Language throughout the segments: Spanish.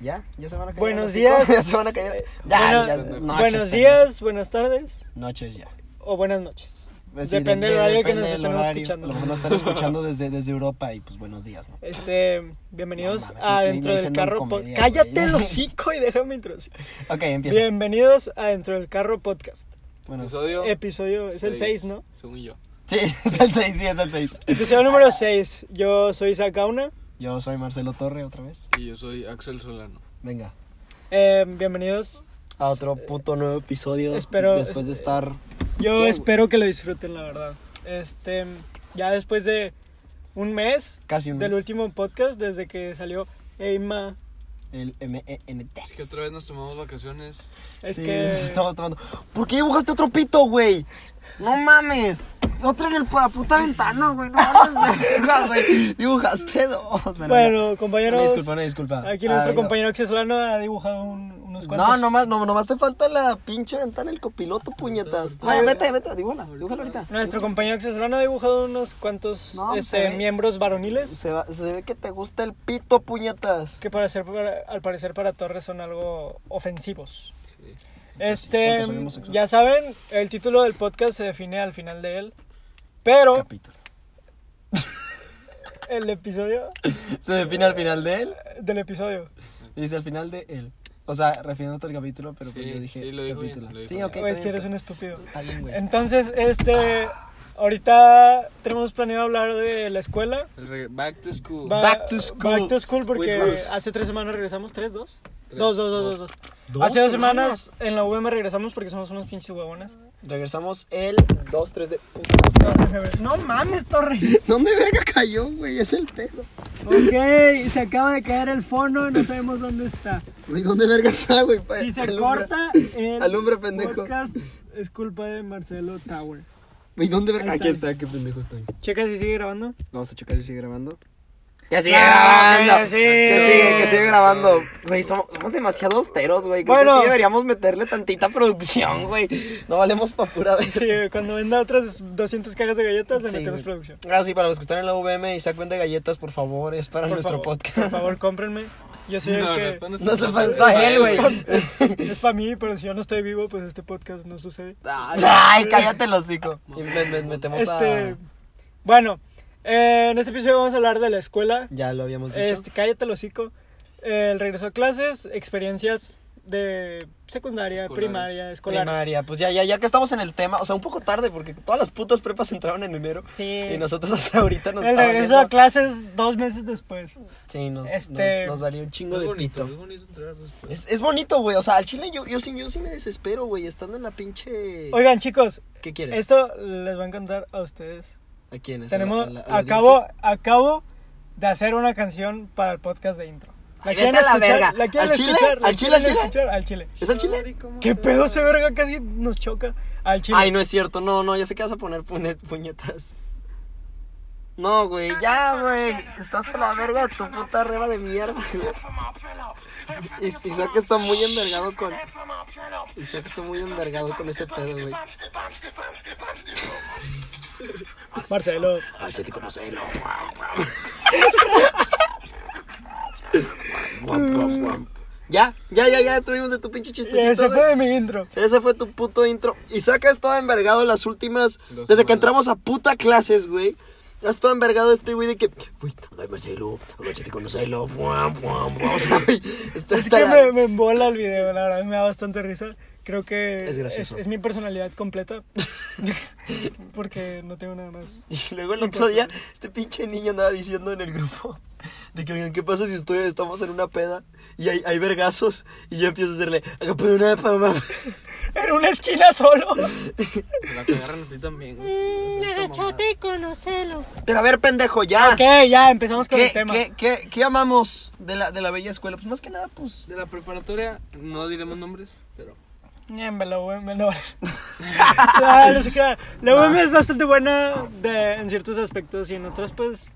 ¿Ya? ¿Ya se van a caer? Buenos días. ¿Ya se van a caer? Ya, Buena- ya. Noches, buenos días, buenas tardes Noches ya. o buenas noches. Pues sí, Depende de- del de- horario que nos horario. escuchando. Lo nos están escuchando desde, desde Europa y pues buenos días, ¿no? Este, bienvenidos No mames, a Dentro del Carro don Pod- comedia, Cállate el hocico y déjame introducir. Ok, empieza. Bienvenidos a Dentro del Carro Podcast. Bueno, Episodio Episodio, es el 6, ¿no? Según yo. Sí, es el 6, sí, es el 6. Episodio número 6. Yo soy Sacauna. Yo soy Marcelo Torre otra vez. Y yo soy Axel Solano. Venga. Eh, bienvenidos. A otro puto nuevo episodio. Espero- Después de estar. Yo ¿Qué, espero que lo disfruten, la verdad. Este, ya después de un mes Casi un del mes. último podcast, desde que salió Eima, El MENT. Es que otra vez nos tomamos vacaciones. es sí, que... nos estamos tomando. ¿Por qué dibujaste otro pito, güey? No mames. Otro en el la puta ventana, güey. No mames, güey. Dibujaste dos. Bueno, Una compañeros, disculpa, una disculpa. aquí nuestro Ah, yo- compañero Axel Solano ha dibujado un- unos cuantos. No, nomás, no, nomás te falta la pinche ventana, el copiloto, puñetas. Ay, No, vete, vete, dibújala, dibújala ahorita. Nuestro compañero Axel Solano ha dibujado unos cuantos No, se este, ve- miembros varoniles Se, va- se ve que te gusta el pito, puñetas. que para ser, para- al parecer para Torres son algo ofensivos. Sí. Este, ya saben, el título del podcast se define al final de él, pero Capítulo. el episodio Se define al final de él. del episodio. Dice al final de él. O sea, refiriéndote al capítulo, pero pues yo dije sí, lo dijo bien, capítulo. lo dijo sí, bien. ok. O es que bien, eres un estúpido. Está bien, güey. Entonces, este, ahorita tenemos planeado hablar de la escuela. Back to school. Back to school. Back to school porque hace tres semanas regresamos, ¿tres, dos? Tres, dos, dos, dos, dos, dos. ¿Dos Hace dos semanas? semanas en la UM regresamos porque somos unos pinches huevones. Regresamos el 2, 3 de... No mames, Torre. ¿Dónde verga cayó, güey? Es el pedo. Ok, se acaba de caer el fono y no sabemos dónde está. Güey, ¿dónde verga está, güey? Pa- Si se alumbra. corta el Alumbra, pendejo. podcast es culpa de Marcelo Tower. Güey, ¿dónde verga? Ahí Aquí está. está, qué pendejo estoy. Checa si sigue grabando. Vamos a checar si sigue grabando. Que sigue grabando, que sigue. Que sigue, que sigue grabando. Güey, somos, somos demasiado austeros, güey. Creo Bueno. que sí deberíamos meterle tantita producción, güey. No valemos pa' pura de Sí, cuando venda otras 200 cajas de galletas, le Sí, metemos producción. Ah, sí, para los que están en la VM y saquen de galletas, por favor, es para Por nuestro favor, podcast. Por favor, cómprenme. Yo soy el No, no, que... es para No falta él, güey. Es para mí, pero si yo no estoy vivo, pues este podcast no sucede. Ay, cállate el hocico. Y me- me- metemos Este, a... bueno, eh, en este episodio vamos a hablar de la escuela. Ya lo habíamos dicho. Este, cállate el hocico. El regreso a clases, experiencias de secundaria, Escolares. primaria, escolares. Primaria, pues ya, ya, ya que estamos en el tema, o sea, un poco tarde porque todas las putas prepas entraron en enero. Sí. Y nosotros hasta ahorita nos el regreso a clases dos meses después. Sí, nos, Este- nos, nos valió un chingo Es de bonito, pito. es bonito entrar después. Es, es bonito, güey. O sea, al chile yo, yo, sí, yo sí me desespero, güey, estando en la pinche. Oigan, chicos, ¿Qué quieres? esto les va a encantar a ustedes. ¿A quiénes? Tenemos, ¿A la- a la- a la acabo, acabo de hacer una canción para el podcast de intro. Ay, quieren vete a la escuchar? verga. ¿La ¿Al chile? escuchar? ¿La ¿Al chile, al chile? escuchar? Al chile. ¿Es al chile? ¿Qué pedo ese verga casi nos choca? Al chile. Ay, no es cierto. No, no, ya sé que vas a poner puñe- puñetas. No, güey, ya, güey. Estás hasta la verga de tu puta reba de mierda, güey. Y Isaac está muy envergado con. Isaac está muy envergado con ese pedo, güey. Marcelo. Conocelo. Ya, ya, ya, ya, tuvimos de tu pinche chistecito. Ese fue de mi intro. Ese fue tu puto intro. Isaac ha estado envergado las últimas. Desde que entramos a puta clases, güey. Ha estado envergado este güey de que. Uy, ay, Marcelo, agáchate con Marcelo. Buam, buam, buam. O sea. Está, Es que me, me embola el video, la verdad, me da bastante risa. Creo que Es gracioso. es mi personalidad completa. Porque no tengo nada más. Y luego el otro día, este pinche niño andaba diciendo en el grupo. De que, oigan, ¿qué pasa si estoy, estamos en una peda y hay, hay vergazos? Y yo empiezo a hacerle. "Haga pues una pama". En una esquina solo. La que agarran a ti también, güey. Agachate y conocelo. Pero a ver, pendejo, ya. Ok, ya, empezamos con ¿Qué, el tema. qué, qué, qué amamos de la, de la bella escuela? Pues más que nada, pues. De la preparatoria, no diremos nombres, pero. Me lo me lo Ah, no sé qué. La UM es bastante buena de- en ciertos aspectos y en otros, pues,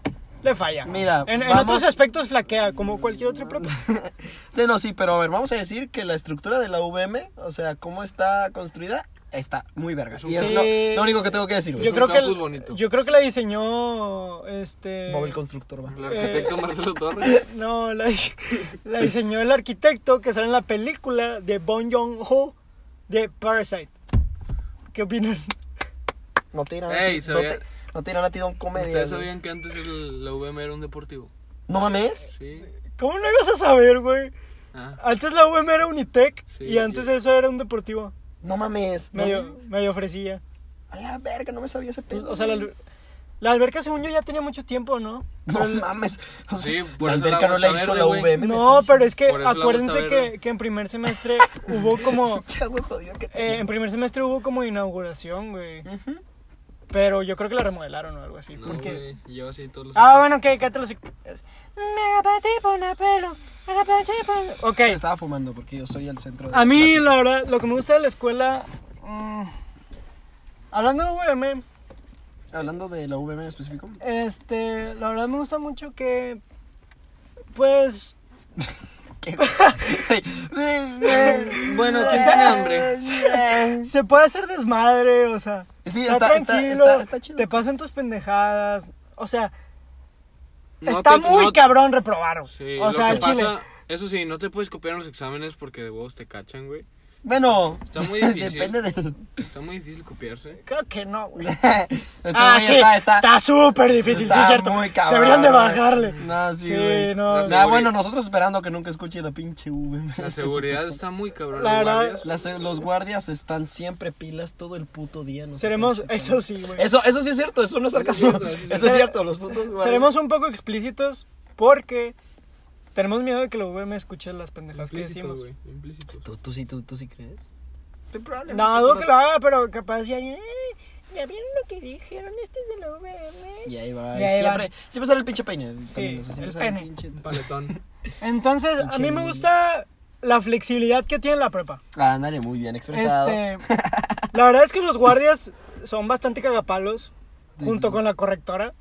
le falla. Mira, en, en vamos- otros aspectos flaquea, como cualquier otra prepa. Sí, no, sí, pero a ver, vamos a decir que la estructura de la VM, o sea, cómo está construida, está muy verga. Y es Sí. lo, lo único que tengo que decir, güey. Yo un creo que campus bonito. yo creo que la diseñó este Bob el constructor, va. El arquitecto Marcelo Torres. no, la, la diseñó el arquitecto que sale en la película de Bong Joon-ho de Parasite. ¿Qué opinan? No tiran a Ey, ti, no, sabía- te, no tiran a ti don comedia. ¿Ustedes güey. sabían que antes el, la VM era un deportivo? ¿No mames? Sí. ¿Cómo no ibas a saber, güey? Ah, Antes la UM era Unitec Sí, y antes y- eso era un deportivo. No mames. no- Medio, medio ofrecía. A la verga, no me sabía ese pedo. O sea, la, güey. La alberca según yo ya tenía mucho tiempo, ¿no? No mames. O sea, Sí, por la alberca el no la hizo verde, la. UVM. No, pero es que acuérdense que, que en primer semestre hubo como... diciendo. Ya, güey, jodido que eh, en primer semestre hubo como inauguración, güey. Ujú. Pero yo creo que la remodelaron o algo así. no, porque... güey. Yo así todos los Ah, bueno, ok, cállate los... Mega patipo, una pelo. Mega patipo. Ok. Estaba fumando porque yo soy el centro de A mí, la verdad, lo que me gusta de la escuela... mm, hablando de UVM, Hablando de la UVM en específico. este, la verdad me gusta mucho que... Pues... Bueno, ¿quién tiene hambre? Se puede hacer desmadre, o sea... Sí, está, está- está- tranquilo, está- está chido. te pasan tus pendejadas, o sea... No está te- muy no- cabrón reprobar. Sí, o sea, chile. pasa, eso sí, no te puedes copiar en los exámenes porque de huevos te cachan, güey. Bueno, Está muy difícil. depende del. Está muy difícil copiarse. Creo que no, güey. Está ah, muy- sí, está- súper difícil, sí está es cierto. muy cabrón, Deberían de bajarle. No, sí, Sí, güey. no. Ah, bueno, nosotros esperando que nunca escuche la pinche UVM. La seguridad está muy cabrón. La verdad- guardias. Las- los guardias están siempre pilas todo el puto día. nos Seremos, eso sí, güey. Eso, eso sí es cierto, eso no es sarcasmo. Eso es cierto, los putos guardias. Seremos un poco explícitos porque tenemos miedo de que la UVM escuche las pendejadas que decimos. güey. Implícitos. ¿Tú, tú sí, tú, tú sí crees? Probablemente No, dudo que lo haga, pero capaz ya... "Eh, ¿Ya vieron lo que dijeron? Este es de la UVM. Y ahí va. Y ahí siempre, siempre sale el pinche peine. también, o sea, siempre el sale pene. pinche- paletón. Entonces, a mí me gusta la flexibilidad que tiene la prepa. Ah, ándale, muy bien expresado. Este, la verdad es que los guardias son bastante cagapalos, junto con la correctora.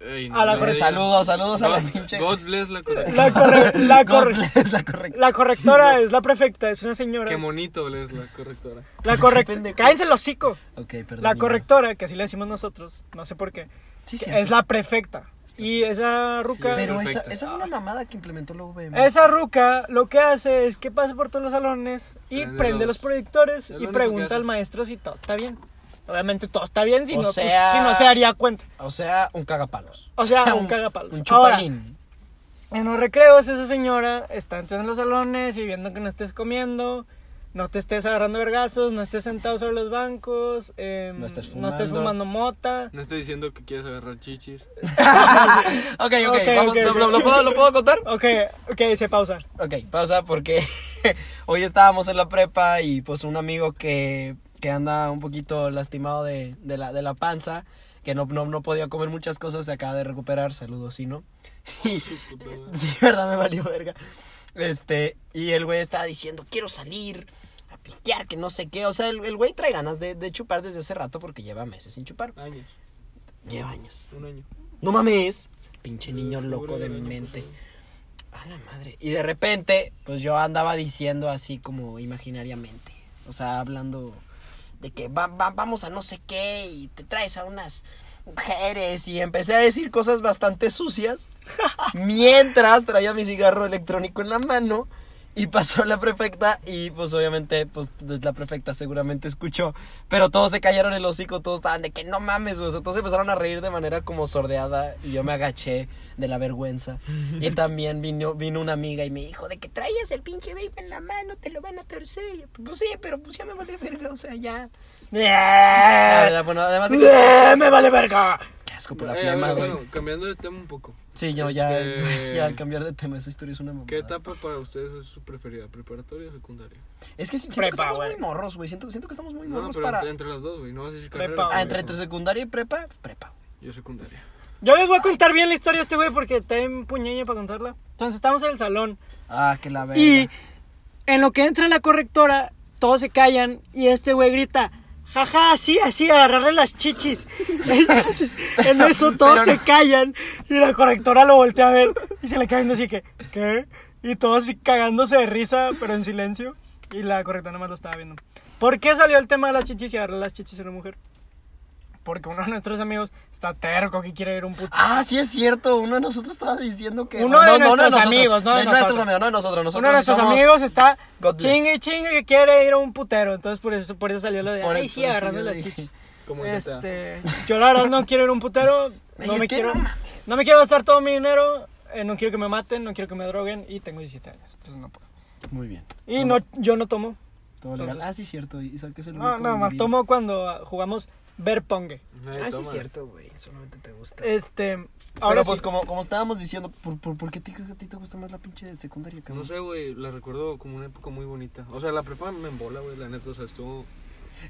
Ey, A la. Saludos, saludos a la pinche. God bless la correctora. La, corre- la, God corre- bless la correcta. la correctora es la prefecta, es una señora. Qué monito bless la correctora. La correctora. Cállense el hocico. Perdón. La correctora, que así le decimos nosotros, no sé por qué, Sí, sí. es la prefecta. Y esa ruca. Pero esa, es una mamada que implementó la UVM. Esa ruca lo que hace es que pasa por todos los salones y Prende prende los- los proyectores Es y pregunta al maestro si todo está bien. Obviamente todo está bien, si, O no, pues, sea- si no se daría cuenta. O sea, un cagapalos. O sea, un cagapalos. Un Ahora, chupalín. En los recreos esa señora está entrando en los salones y viendo que no estés comiendo, no te estés agarrando vergazos, no estés sentado sobre los bancos, em, No estés no estés fumando. mota. No estoy diciendo que quieres agarrar chichis. ok, ok, Ok, vamos, ok, ¿lo, ok. lo- lo puedo, ¿lo puedo contar? Ok, ok, se pausa. Ok, pausa porque hoy estábamos en la prepa y pues un amigo que, que anda un poquito lastimado de, de, la, de la panza, que no, no, no podía comer muchas cosas, se acaba de recuperar, saludos, ¿sí, no? Y, sí, verdad, me valió verga. Este, y el güey estaba diciendo, quiero salir a pistear, que no sé qué. O sea, el, el güey trae ganas de, de chupar desde hace rato porque lleva meses sin chupar. Años. Lleva años. Un año. No mames. Pinche niño loco de mi mente. A la madre. Y de repente, pues yo andaba diciendo así como imaginariamente. O sea, hablando de que va- va- vamos a no sé qué y te traes a unas mujeres. Y empecé a decir cosas bastante sucias. mientras traía mi cigarro electrónico en la mano. Y pasó la prefecta y pues obviamente pues la prefecta seguramente escuchó. Pero todos se callaron el hocico, todos estaban de que no mames, güey. O sea, todos empezaron a reír de manera como sordeada y yo me agaché de la vergüenza. Y también vino, vino una amiga y me dijo de que traías el pinche vape en la mano, te lo van a torcer. Y yo, Pues sí, pero pues ya me vale verga, o sea, ya. Verdad, bueno, además de que... ¡Me vale verga! Qué asco por la Eh, flema, bueno, güey. cambiando de tema un poco. Sí, yo ya, Este- ya al cambiar de tema, esa historia es una mamada. ¿Qué etapa para ustedes es su preferida? ¿Preparatoria o secundaria? Es que siento Prepa, que estamos muy morros, güey. Siento, siento que estamos muy No, no, morros pero para... entre, entre las dos, güey. No vas a decir Prepa, carrera. güey. Ah, entre, entre secundaria y prepa, prepa, güey. Yo secundaria. Yo les voy a contar bien la historia a este güey porque está en puñeña para contarla. Entonces estamos en el salón Ah, que la verga. y en lo que entra la correctora, todos se callan y este güey grita, jaja, así, así, agarrarle las chichis. Entonces, en eso todos se callan y la correctora lo voltea a ver y se le cae viendo así que, ¿qué? Y todos así cagándose de risa, pero en silencio. Y la correctora nada más lo estaba viendo. ¿Por qué salió el tema de las chichis y agarrar las chichis a una mujer? Porque uno de nuestros amigos está terco que quiere ir a un puto. Ah, sí es cierto. Uno de nosotros estaba diciendo que. Uno de nuestros amigos, no de nuestros amigos, no de nosotros. nosotros Uno de nuestros amigos está chingue y chingue que quiere ir a un putero. Entonces por eso, por eso salió lo de Por ay, sí, agarrando las chichis. Como. Este, yo la verdad no quiero ir a un putero, no me quiero, no no me quiero gastar todo mi dinero, eh, no quiero que me maten, no quiero que me droguen y tengo 17 años, entonces no puedo. Muy bien. Y no, yo no tomo, Todo legal. Entonces- Ah, sí, cierto. Isaac es el no, único nada más tomo cuando ah, jugamos ver pongue. Nadie Ah, sí, es cierto, güey. Solamente te gusta. Este, Pero ahora pues sí, como, como estábamos diciendo, ¿por, por, por qué te, a ti te gusta más la pinche secundaria, cabrón? No sé, güey, la recuerdo como una época muy bonita. O sea, la prepa me embola, güey, la neta, o sea, estuvo...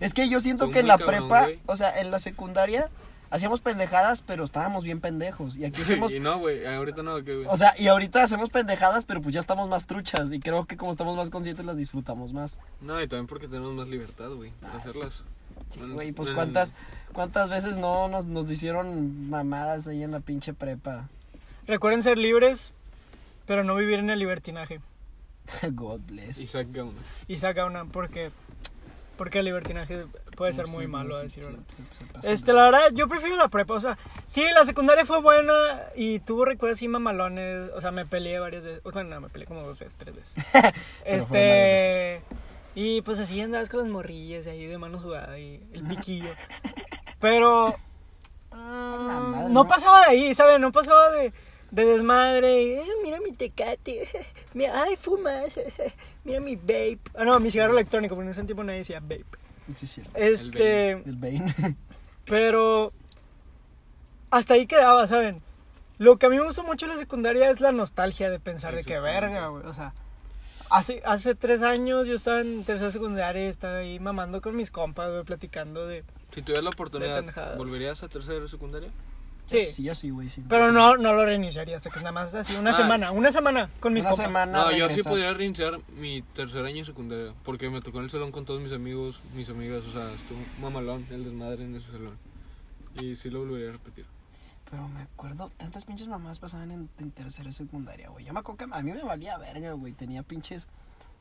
Es que yo siento que en la cabrón, prepa, o sea, en la secundaria, hacíamos pendejadas, pero estábamos bien pendejos. Y aquí hacemos... Y no, güey, ahorita no, ¿qué, güey? O sea, y ahorita hacemos pendejadas, pero pues ya estamos más truchas. Y creo que como estamos más conscientes, las disfrutamos más. No, y también porque tenemos más libertad, güey, de Ah, hacerlas. Sí, güey, pues cuántas, cuántas veces no nos, nos hicieron mamadas ahí en la pinche prepa. recuerden ser libres, pero no vivir en el libertinaje. God bless. Isaac Gauna. Y saca una, porque, porque el libertinaje puede ser muy sí, malo, a decir sí, verdad. Este, la verdad, yo prefiero la prepa, o sea, sí, la secundaria fue buena y tuvo recuerdos así mamalones, o sea, me peleé varias veces, bueno, no, me peleé como dos veces, tres veces. este, y pues así andabas con las morrillas ahí de manos jugadas y el piquillo. Pero, la madre, no pasaba de ahí, ¿sabes? No pasaba de, de desmadre, y, "Eh, mira mi tecate, mira, ay, fumas, mira mi vape. Ah, no, mi cigarro electrónico, porque en ese tiempo nadie decía vape. Sí, cierto. Este... El Bane. Pero hasta ahí quedaba, ¿saben? Lo que a mí me gusta mucho de la secundaria es la nostalgia de pensar de que verga, güey. O sea, hace, hace tres años yo estaba en tercera secundaria y estaba ahí mamando con mis compas, güey, platicando de... Si tuvieras la oportunidad. ¿volverías a tercera secundaria? Sí, Sí, yo sí, güey. Sí, pero sí. no, no lo reiniciaría hasta que nada más así, una Ah. semana, una semana con mis Una compas. semana. No, yo sí podría reiniciar mi tercer año de secundaria. Porque me tocó en el salón con todos mis amigos, mis amigas. O sea, estuvo mamalón el desmadre en ese salón. Y sí lo volvería a repetir. Pero me acuerdo, tantas pinches mamás pasaban en, en tercera y secundaria, güey. Yo me acuerdo que a mí me valía verga, güey. Tenía pinches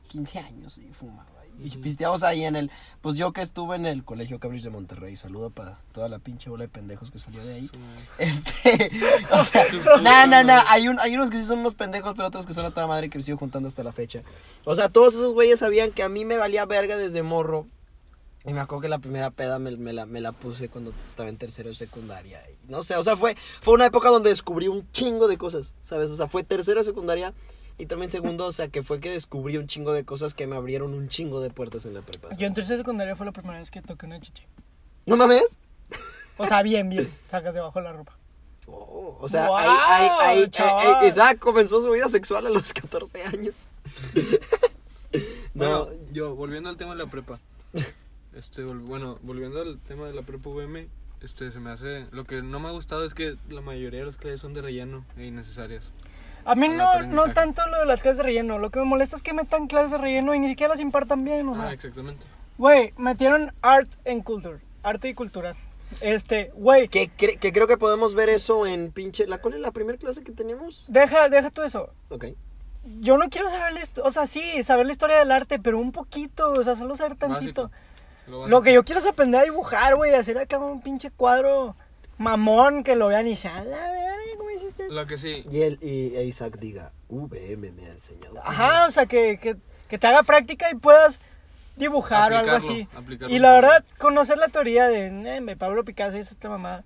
15 años y fumaba. Y Ujú. pisteamos ahí en el. Pues yo que estuve en el Colegio Cambridge de Monterrey. Saludo para toda la pinche bola de pendejos que salió de ahí. Este. O sea, no, no, no. Hay, un, hay unos que sí son unos pendejos, pero otros que son a toda madre que me sigo juntando hasta la fecha. O sea, todos esos güeyes sabían que a mí me valía verga desde morro. Y me acuerdo que la primera peda me, me la, me la puse cuando estaba en tercero de secundaria. Y no sé, o sea, fue, fue una época donde descubrí un chingo de cosas, ¿sabes? O sea, fue tercero de secundaria y también segundo, o sea, que fue que descubrí un chingo de cosas que me abrieron un chingo de puertas en la prepa. Yo en tercera secundaria fue la primera vez que toqué una chichi. ¿No mames? O sea, bien, bien, sacas debajo de la ropa. Oh, o sea, ¡Guau, ahí, ahí, ahí, chaval! eh, Isaac comenzó su vida sexual a los 14 años. Bueno, no, yo, volviendo al tema de la prepa. Este, vol- bueno, volviendo al tema de la prepa VM, este, se me hace... Lo que no me ha gustado es que la mayoría de las clases son de relleno e innecesarias. A mí no, no tanto lo de las clases de relleno. Lo que me molesta es que metan clases de relleno y ni siquiera las impartan bien. O Ah, sea, exactamente. güey, metieron art and culture. Arte y cultura. Este, güey, que, cre- que creo que podemos ver eso en pinche... ¿La cuál es la primera clase que teníamos? deja, deja tú eso. Ok. Yo no quiero saber la historia, o sea, sí, saber la historia del arte, pero un poquito, o sea, solo saber tantito. Básico. Lo que yo quiero es aprender a dibujar, güey, hacer acá un pinche cuadro mamón que lo vean y sean, la verga, ¿cómo hiciste eso? Lo que sí, Y, él, y Isaac diga, VM me ha enseñado. Ajá, o sea, que, que, que te haga práctica y puedas dibujar o algo así. aplicarlo Y la verdad, conocer la teoría de eh, Pablo Picasso hizo esta mamá.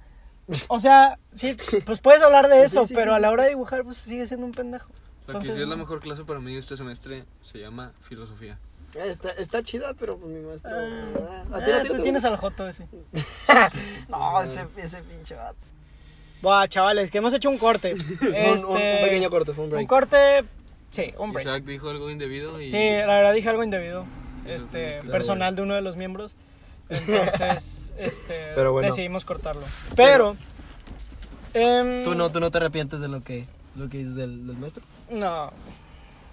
O sea, sí, pues puedes hablar de eso, Sí, sí, pero sí, a la hora de dibujar, pues sigue siendo un pendejo. la que sí Entonces, es la mejor clase para mí este semestre se llama filosofía. Está, está chida, pero pues mi maestro... Ah, ah, ah, a ti no tú te tienes al Joto ese. No, ese, ese pinche vato. Buah, chavales, que hemos hecho un corte. Un- Este, un, un pequeño corte, fue un break. Un corte, sí, un break. Isaac dijo algo indebido y... Sí, la verdad dije algo indebido, este, Claro, personal de uno de los miembros. Entonces, este, Pero bueno. decidimos cortarlo. Pero, em, ¿Tú no, tú no te arrepientes de lo que, lo que dices del, del maestro. No,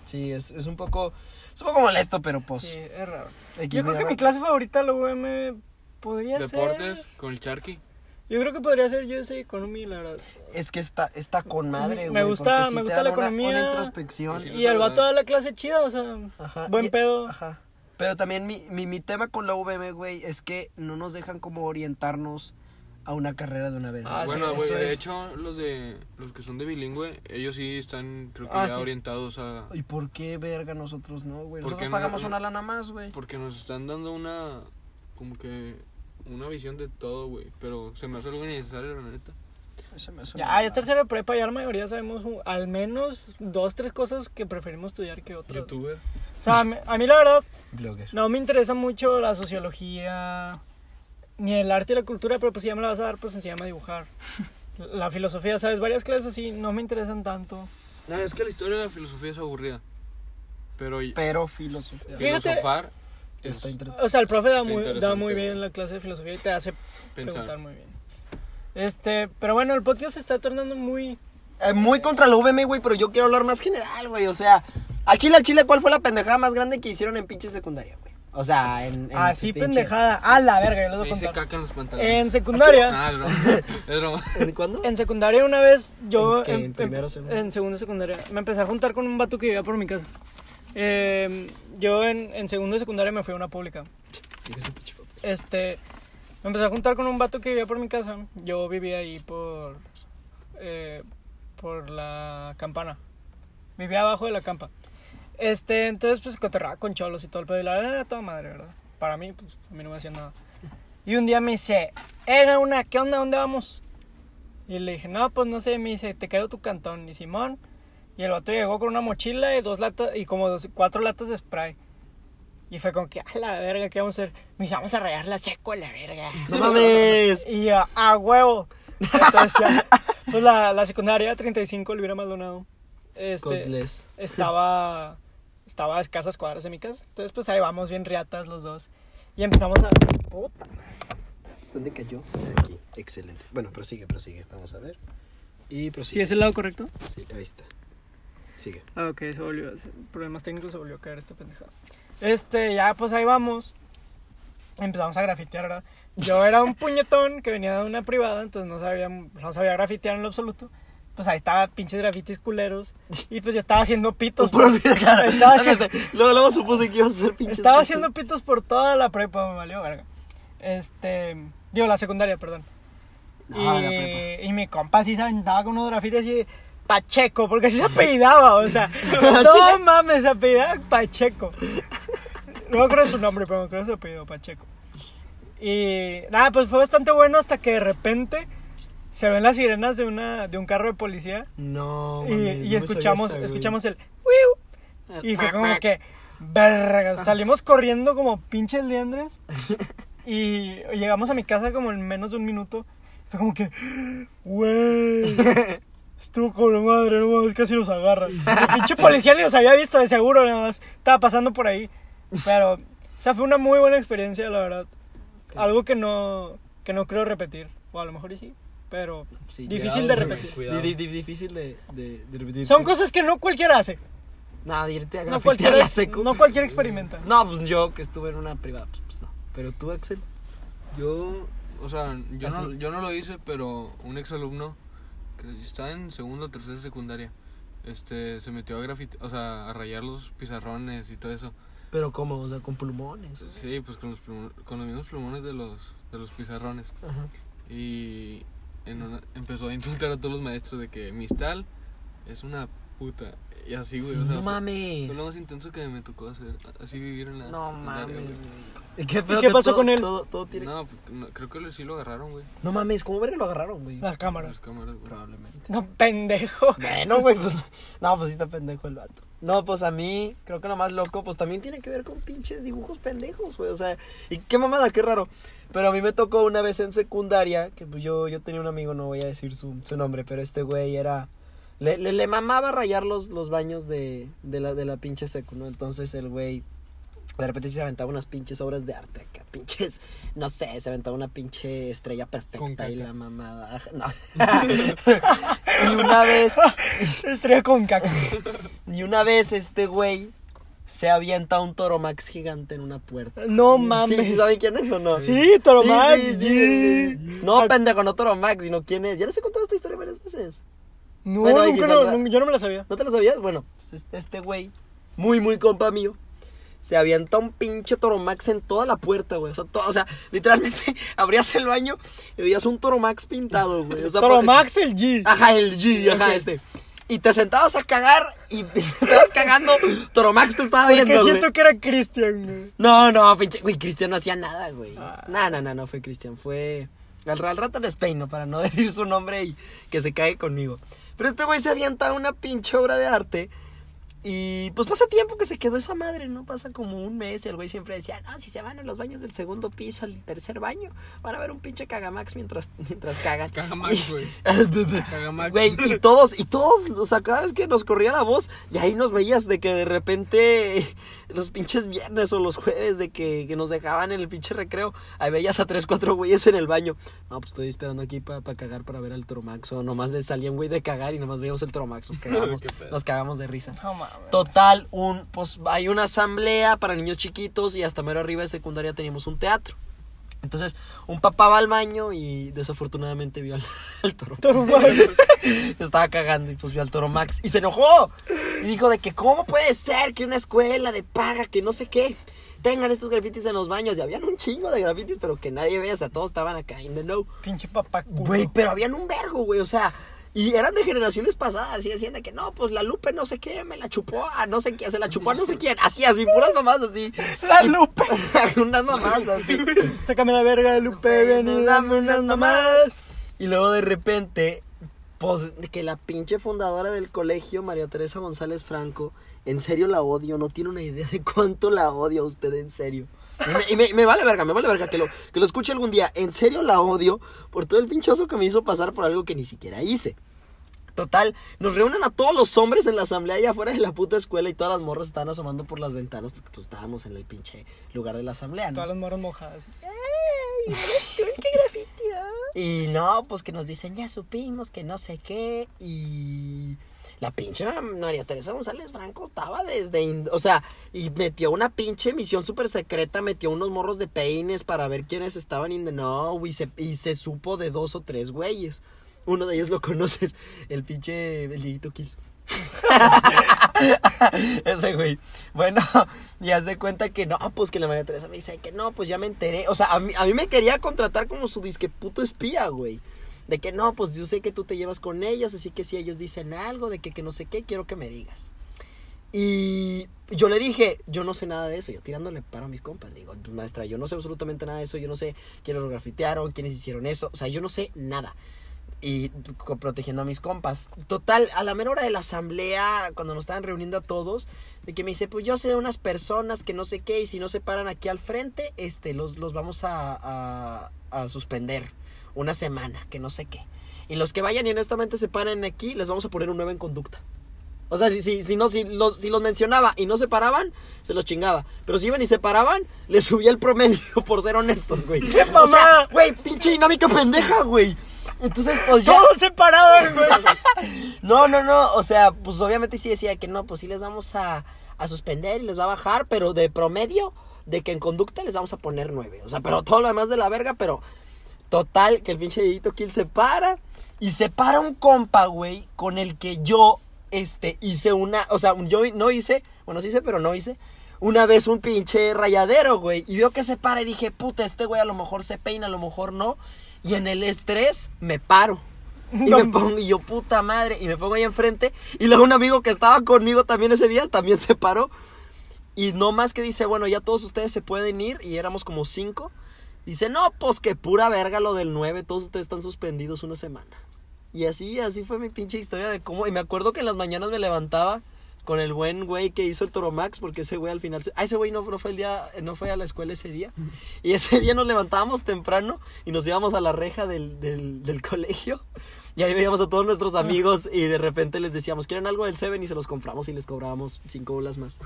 Sí, es, es un poco... Es un poco molesto, pero pues... sí, es raro. Yo creo que mi clase favorita, la UM, podría Deportes ser... con el Charqui. Yo creo que podría ser USA Economy, la verdad. Es que está, está con madre, Me güey. gusta- porque sí me gusta la una- economía. Una introspección. Y el vato da la clase chida, o sea, Ajá. buen y- pedo. Ajá. Pero también mi, mi, mi tema con la UVM, güey, es que no nos dejan como orientarnos a una carrera de una vez. Ah, O sea, bueno, güey, de es- hecho, los de los que son de bilingüe, ellos sí están, creo que Ah, ya sí. orientados a... ¿Y por qué verga nosotros no, güey? ¿Por Nosotros pagamos No. una lana más, güey. Porque nos están dando una, como que, una visión de todo, güey. Pero se me hace algo innecesario, la neta. Se me hace Ya, ya es tercera de prepa, ya la mayoría sabemos un- al menos dos, tres cosas que preferimos estudiar que otras. Youtuber. O sea, a mí, a mí la verdad Blogger. no me interesa mucho la sociología ni el arte y la cultura, pero pues si ya me la vas a dar, pues enséñame a dibujar. La filosofía, ¿sabes? Varias clases así no me interesan tanto. No, es que la historia de la filosofía es aburrida. Pero Pero filosofía. Fíjate- filosofar es Está interesante. O sea, el profe da muy, da muy bien la clase de filosofía y te hace preguntar pensar. muy bien. Este, pero bueno, el podcast se está tornando muy... Eh, muy contra la UVM, güey, pero yo quiero hablar más general, güey. O sea, al chile, al chile, ¿cuál fue la pendejada más grande que hicieron en pinche secundaria, güey? O sea, en. en Así pinche- pendejada. A la verga, yo les voy a hice caca en los pantalones. En secundaria, Ah, es broma. Es broma. ¿En cuándo? en secundaria una vez yo... ¿En qué? ¿En primero, segundo? En segundo secundaria. Me empecé a juntar con un vato que vivía por mi casa. Eh, yo en, en segundo de secundaria me fui a una pública. Este, me empecé a juntar con un vato que vivía por mi casa. Yo vivía ahí por, eh, por la campana. Vivía abajo de la campa. Este, entonces pues cotorraba con cholos y todo el pedo. Y la verdad era toda madre, ¿verdad? Para mí, pues a mí no me hacía nada. Y un día me dice, eh, una, ¿qué onda? ¿Dónde vamos? Y le dije, no, pues no sé, me dice, te quedo tu cantón. Y Simón. Y el vato llegó con una mochila y dos latas, y como dos, cuatro latas de spray. Y fue como que, a la verga, ¿qué vamos a hacer? Me dice, vamos a rayar la seco a la verga. ¡No mames! Y yo, a huevo. Entonces, ya, pues la, la secundaria 35, Elvira Maldonado. Este, Godless. estaba, estaba a escasas cuadras de mi casa. Entonces, pues ahí vamos bien riatas los dos. Y empezamos a. Puta. ¿Dónde cayó? Aquí. Excelente. Bueno, prosigue, prosigue. Vamos a ver. Y prosigue. ¿Sí es el lado correcto? Sí, ahí está. Sigue. Ah, ok, se volvió. Problemas técnicos se volvió a caer este pendejado. Este, ya pues ahí vamos. Empezamos a grafitear, ¿verdad? Yo era un puñetón que venía de una privada, entonces no sabía, no sabía grafitear en lo absoluto. Pues ahí estaba pinches grafitis culeros. Y pues yo estaba haciendo pitos. Cara. Estaba haciendo, Luego, luego supuse que ibas a hacer pinches. estaba pitos. haciendo pitos por toda la prepa, me valió verga. Este, digo, la secundaria, perdón. Ah, y, la prepa. y mi compa sí se aventaba con unos grafitis así, Pacheco, porque así se apellidaba, o sea, no mames, se apellidaba Pacheco. No acuerdo su nombre, pero me acuerdo su apellido, Pacheco. Y nada, pues fue bastante bueno hasta que de repente se ven las sirenas de, una, de un carro de policía No, y, mames, y no sabía escuchamos, escuchamos el y fue como que verga, salimos corriendo como pinches liendres y llegamos a mi casa como en menos de un minuto. Fue como que, güey, estuvo con la madre, no mames, casi nos agarran. El pinche policía ni los había visto, de seguro, nada más. Estaba pasando por ahí. Pero, o sea, fue una muy buena experiencia, la verdad. Algo que no, que no creo repetir. O a lo mejor y sí, pero Sí, difícil de repetir. Difícil de, de, de repetir. Son cosas que no cualquiera hace. Nada, de irte a No cualquiera, la secu. no cualquiera experimenta. No, pues yo que estuve en una privada, pues, pues no. Pero tú, Axel. Yo, o sea, yo no, Así. yo no lo hice, pero un exalumno que está en segundo o tercera secundaria, este, se metió a grafite, o sea, a rayar los pizarrones y todo eso. Pero ¿cómo? O sea, con plumones. Sí, pues con los, plumo- con los mismos plumones de los, de los pizarrones. Ajá. Y en una- empezó a insultar a todos los maestros de que Mistal es una puta. Y así, güey. O sea, no mames. Fue lo más intenso que me tocó hacer. Así vivir en la. No mames. güey. ¿Y qué, pasó todo- con él? Todo, todo tiene... no. No, pues, no, creo que sí lo agarraron, güey. mames, ¿cómo verga lo agarraron, güey? Las cámaras. Las cámaras, güey. Probablemente. No, pendejo. Bueno, güey, pues. No, pues sí está pendejo el vato. No, pues a mí, creo que lo más loco, pues también tiene que ver con pinches dibujos pendejos, güey. O sea, y qué mamada, qué raro. Pero a mí me tocó una vez en secundaria, que pues yo, yo tenía un amigo, no voy a decir su, su nombre, pero este güey era. Le, le, mamaba rayar los, los baños de, de, la, de la pinche secu, ¿no? Entonces el güey. De repente se aventaba unas pinches obras de arte acá, pinches, no sé, se aventaba una pinche estrella perfecta y la mamada. No. y una vez, Estrella con caca. y una vez este güey se avienta un Toromax gigante en una puerta. No mames. ¿Sí, sí saben quién es o no? Sí, Toromax. Sí, sí. No, pendejo, no Toromax, sino quién es. Ya les he contado esta historia varias veces. No, Bueno, nunca no, nunca- yo no me la sabía. ¿No te lo sabías? Bueno, este- este güey, muy, muy compa mío, se avienta un pinche Toromax en toda la puerta, güey. O sea, o sea, literalmente abrías el baño y veías un Toromax pintado, güey. O sea, Toro pa- Max el G. Ajá, el G, ajá, este. Y te sentabas a cagar y te estabas cagando, Toromax te estaba Porque viendo, güey. siento que era Cristian, güey. No, no, pinche, güey, Cristian no hacía nada, güey. Ah. No, no, no, no fue Cristian, fue... Al, al rato les peino para no decir su nombre y que se cague conmigo. Pero este güey se avienta una pinche obra de arte y pues pasa tiempo que se quedó esa madre, ¿no? Pasa como un mes y el güey siempre decía, no, si se van a los baños del segundo piso al tercer baño, van a ver un pinche cagamax mientras, mientras cagan. Cagamax, Y- güey. Cagamax. Güey, y todos, y todos, o sea, cada vez que nos corría la voz, y ahí nos veías de que de repente los pinches viernes o los jueves de que, que nos dejaban en el pinche recreo, ahí veías a tres, cuatro güeyes en el baño. No, pues estoy esperando aquí para cagar para ver al Toromax. O nomás de salía un güey de cagar y nomás veíamos el Toromax. Nos cagamos, nos cagamos de risa. No. Total, un, pues hay una asamblea para niños chiquitos y hasta mero arriba de secundaria teníamos un teatro. Entonces, un papá va al baño y desafortunadamente vio al, al toro. Toro Max. Estaba cagando y pues vio al toro Max y se enojó. Y dijo de que cómo puede ser que una escuela de paga, que no sé qué, tengan estos grafitis en los baños. Y habían un chingo de grafitis, pero que nadie veía, o sea, todos estaban acá in the know. Pinche papá culo. Güey, pero habían un vergo, güey, o sea, y eran de generaciones pasadas, y decían de que no, pues la Lupe no sé qué, me la chupó a no sé qué, se la chupó a no sé quién, así, así, puras mamás así. La Lupe. unas mamás así. Sácame la verga de Lupe, ven y dame unas mamás. Y luego de repente, pues que la pinche fundadora del colegio, María Teresa González Franco, en serio la odio, no tiene una idea de cuánto la odio a usted, en serio. Y me, y me- me vale verga, me vale verga que lo, que lo escuche algún día. En serio la odio por todo el pinchazo que me hizo pasar por algo que ni siquiera hice. Total, nos reúnen a todos los hombres en la asamblea allá afuera de la puta escuela y todas las morras estaban asomando por las ventanas porque pues estábamos en el pinche lugar de la asamblea, ¿no? Todas las morras mojadas. Y no, pues que nos dicen, ya supimos que no sé qué. Y la pinche María Teresa González Franco estaba desde. O sea, y metió una pinche misión súper secreta, metió unos morros de peines para ver quiénes estaban in the know. Y se, y se supo de dos o tres güeyes. Uno de ellos lo conoces, el pinche el Dieguito Kills. Ese güey. Bueno, ya se cuenta que no, pues que la María Teresa me dice que no, pues ya me enteré. O sea, a mí, a mí me quería contratar como su disque puto espía, güey. De que no, pues yo sé que tú te llevas con ellos, así que si ellos dicen algo, de que, que no sé qué, quiero que me digas. Y yo le dije, yo no sé nada de eso, yo tirándole para mis compas. Digo, "Pues, maestra, yo no sé absolutamente nada de eso, yo no sé quiénes lo grafitearon, quiénes hicieron eso, o sea, yo no sé nada y protegiendo a mis compas. Total, a la mera hora de la asamblea, cuando nos estaban reuniendo a todos, de que me dice, pues yo sé de unas personas que no sé qué, y si no se paran aquí al frente, este, los, los vamos a, a suspender una semana, que no sé qué. Y los que vayan y honestamente se paren aquí, les vamos a poner un 9 en conducta. O sea, si, si, si no, si los, si los mencionaba y no se paraban, se los chingaba. Pero si iban y se paraban, les subía el promedio por ser honestos, güey. ¡Qué O sea, güey, pinche dinámica pendeja, güey. Entonces, pues ya. Todos separados, güey. No, no, no. O sea, pues obviamente sí decía que no, pues sí les vamos a, a suspender y les va a bajar, pero de promedio, de que en conducta les vamos a poner nueve. O sea, pero todo lo demás de la verga, pero total, que el pinche Dieguito Kill se para y se para un compa, güey, con el que yo, este, hice una, o sea, yo no hice, bueno, sí hice, pero no hice. Una vez un pinche rayadero, güey. Y veo que se para y dije, puta, este güey a lo mejor se peina, a lo mejor no. Y en el estrés me paro. Y me pongo, y yo, puta madre, y me pongo ahí enfrente. Y luego un amigo que estaba conmigo también ese día también se paró. Y no más que dice, bueno, ya todos ustedes se pueden ir. Y éramos como cinco. Dice, no, pues que pura verga lo del 9. Todos ustedes están suspendidos una semana. Y así, así fue mi pinche historia de cómo. Y me acuerdo que en las mañanas me levantaba con el buen güey que hizo el Toromax, porque ese güey al final. se- Ah, ese güey no, no fue el día, no fue a la escuela ese día. Y ese día nos levantábamos temprano y nos íbamos a la reja del, del, del colegio. Y ahí veíamos a todos nuestros amigos y de repente les decíamos, ¿quieren algo del Seven? Y se los compramos y les cobrábamos cinco bolas más.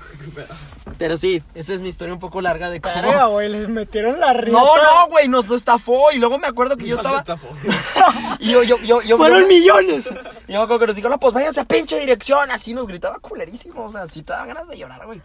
Pero sí, esa es mi historia un poco larga de cómo... Verga, güey, les metieron la rieta. No, no, güey, nos estafó. Y luego me acuerdo que yo estaba... estafó. Y yo, yo, yo, yo, Fueron yo- millones. y yo me acuerdo que nos dijo, no, pues váyanse a pinche dirección. Así nos gritaba culerísimo. O sea, así te daban ganas de llorar, güey.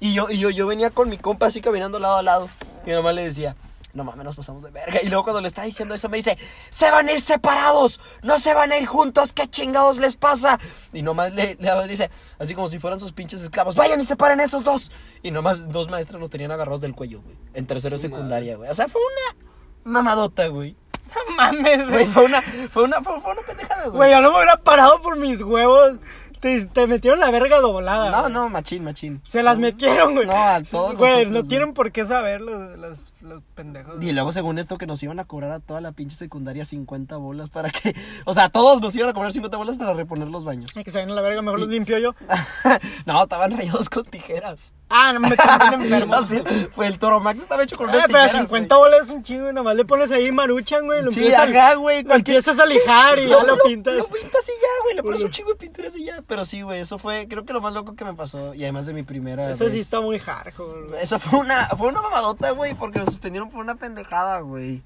Y yo, y yo, yo venía con mi compa así caminando lado a lado. Y nomás le decía, No mames, nos pasamos de verga. Y luego cuando le está diciendo eso me dice, se van a ir separados, no se van a ir juntos, ¿qué chingados les pasa? Y nomás le, le dice, así como si fueran sus pinches esclavos, vayan y separen esos dos. Y nomás dos maestros nos tenían agarrados del cuello, güey. En tercero de secundaria, güey. O sea, fue una mamadota, güey. No mames, güey. fue una, fue una, fue, fue una pendejada, güey. Güey, yo no me hubiera parado por mis huevos. Te, te metieron la verga doblada. No, güey. no, machín, machín. Se las metieron, güey. No, a todos Güey, nosotros, no güey. tienen por qué saber los, los, los pendejos. Y luego, según esto, que nos iban a cobrar a toda la pinche secundaria 50 bolas para que. O sea, todos nos iban a cobrar 50 bolas para reponer los baños. Ay, que se vayan a la verga, mejor los limpio yo. no, estaban rayados con tijeras. Ah, no me están enfermo. Así, fue el Toro Max estaba hecho con Eh, unas pero tijeras. 50 bolas es un chingo, y nomás le pones ahí maruchan, güey. Lo Sí, acá, güey, Lo cualquier- empiezas a lijar y ya lo pintas. Lo pintas y ya, güey. Le pones un chingo de pinturas y ya. Pero sí, güey, eso fue, creo que lo más loco que me pasó. Y además de mi primera. Eso sí está muy hardcore, güey. Esa fue una, fue una mamadota, güey, porque nos suspendieron por una pendejada, güey.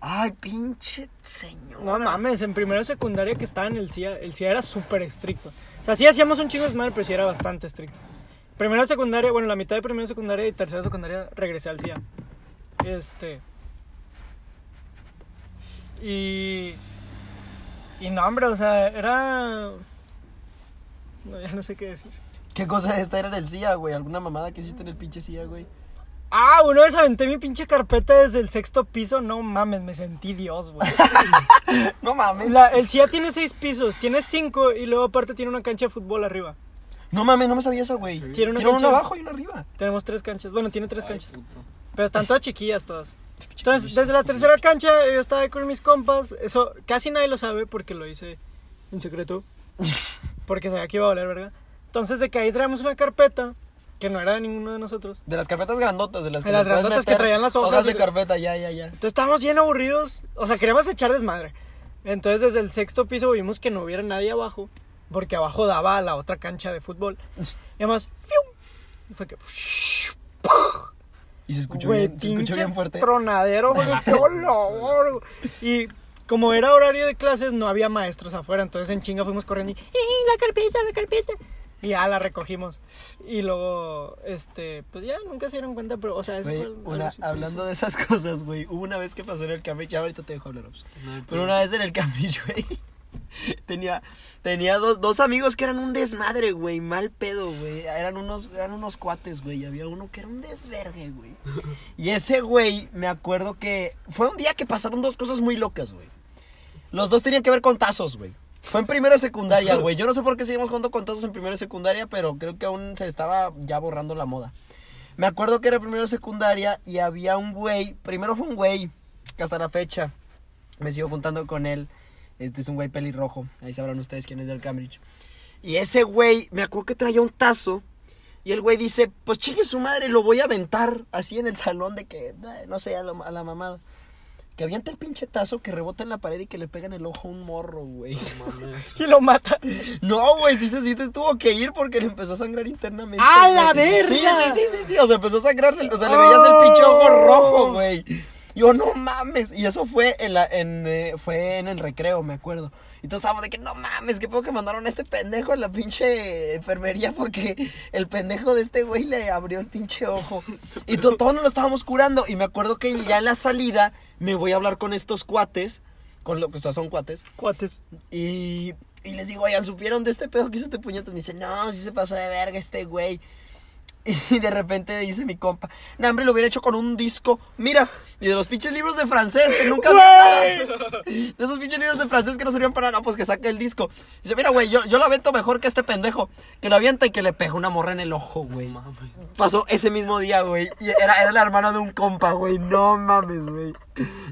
Ay, pinche señor. No mames, en primero de secundaria que estaba en el CIA, el CIA era súper estricto. O sea, sí hacíamos un chingo de madre, pero sí era bastante estricto. Primero de secundaria, bueno, la mitad de primero de secundaria y tercero de secundaria regresé al CIA. Este. Y. Y no, hombre, o sea, era. No, ya no sé qué decir. ¿Qué cosa esta era en el CIA, güey? ¿Alguna mamada que hiciste en el pinche CIA, güey? Ah, una vez aventé mi pinche carpeta desde el sexto piso. No mames, me sentí Dios, güey. No mames. La- el CIA tiene seis pisos, tiene cinco y luego aparte tiene una cancha de fútbol arriba. No mames, no me sabía eso, güey. Tiene una cancha- abajo y uno arriba. Tenemos tres canchas. Bueno, tiene tres Ay, canchas. puto. Pero están todas chiquillas todas. Entonces, desde la tercera cancha yo estaba ahí con mis compas. Eso casi nadie lo sabe porque lo hice en secreto. Porque sabía que iba a valer, ¿verdad? Entonces, de que ahí traemos una carpeta que no era de ninguno de nosotros. De las carpetas grandotas, de las que De las grandotas que traían las hojas de y- carpeta, ya, ya, ya. Entonces estábamos bien aburridos. O sea, queríamos echar desmadre. Entonces, desde el sexto piso vimos que no hubiera nadie abajo. Porque abajo daba a la otra cancha de fútbol. Y además, ¡fium! Y fue que. Y se escuchó Güey, bien, se escuchó bien fuerte. Tronadero, güey, qué olor. Y como era horario de clases, no había maestros afuera. Entonces en chinga fuimos corriendo y "Eh, la carpeta, la carpeta. Y ya la recogimos. Y luego, este, pues ya nunca se dieron cuenta, pero, o sea, eso fue algo una, hablando de esas cosas, güey, hubo una vez que pasó en el Cambridge, ya ahorita te dejo hablar. No Pero una vez en el Cambridge, güey, tenía, tenía dos, dos amigos que eran un desmadre, güey, mal pedo, güey. Eran unos, eran unos cuates, güey, y había uno que era un desvergue, güey. Y ese güey, me acuerdo que fue un día que pasaron dos cosas muy locas, güey. Los dos tenían que ver con tazos, güey. Fue en primero de secundaria, güey. Yo no sé por qué seguimos jugando con tazos en primero de secundaria, pero creo que aún se estaba ya borrando la moda. Me acuerdo que era primero de secundaria y había un güey, primero fue un güey, que hasta la fecha me sigo juntando con él. Este es un güey pelirrojo, ahí sabrán ustedes quién es del Cambridge. Y ese güey, me acuerdo que traía un tazo y el güey dice, pues chingue su madre, lo voy a aventar así en el salón de que, eh, no sé, a, la mamada. Que avienta el pinche tazo que rebota en la pared y que le pega en el ojo a un morro, güey. Y lo mata. No, güey, sí se sí te tuvo que ir porque le empezó a sangrar internamente. ¡A la verga! Sí, sí, sí, sí, sí, o sea, empezó a sangrar, o sea, le veías el pinche ojo Oh. rojo, güey. Yo, no mames, y eso fue en la, en, eh, fue en el recreo, me acuerdo. Y todos estábamos de que, no mames, qué pedo que mandaron a este pendejo a la pinche enfermería porque el pendejo de este güey le abrió el pinche ojo. Y to- todos nos lo estábamos curando. Y me acuerdo que ya en la salida me voy a hablar con estos cuates, con lo que o sea, son cuates. Cuates. Y, y les digo, oigan, ¿supieron de este pedo que hizo este puñetas? Me dice, no, sí se pasó de verga este güey. Y de repente dice mi compa, no, hombre, lo hubiera hecho con un disco. Mira, y de los pinches libros de francés que nunca. De esos pinches libros de francés que no servían para nada, pues que saque el disco. Dice, mira, güey, yo, yo lo avento mejor que este pendejo. Que lo avienta y que le pega una morra en el ojo, güey. Mames. Pasó ese mismo día, güey. Y era, era la hermana de un compa, güey. No mames, güey.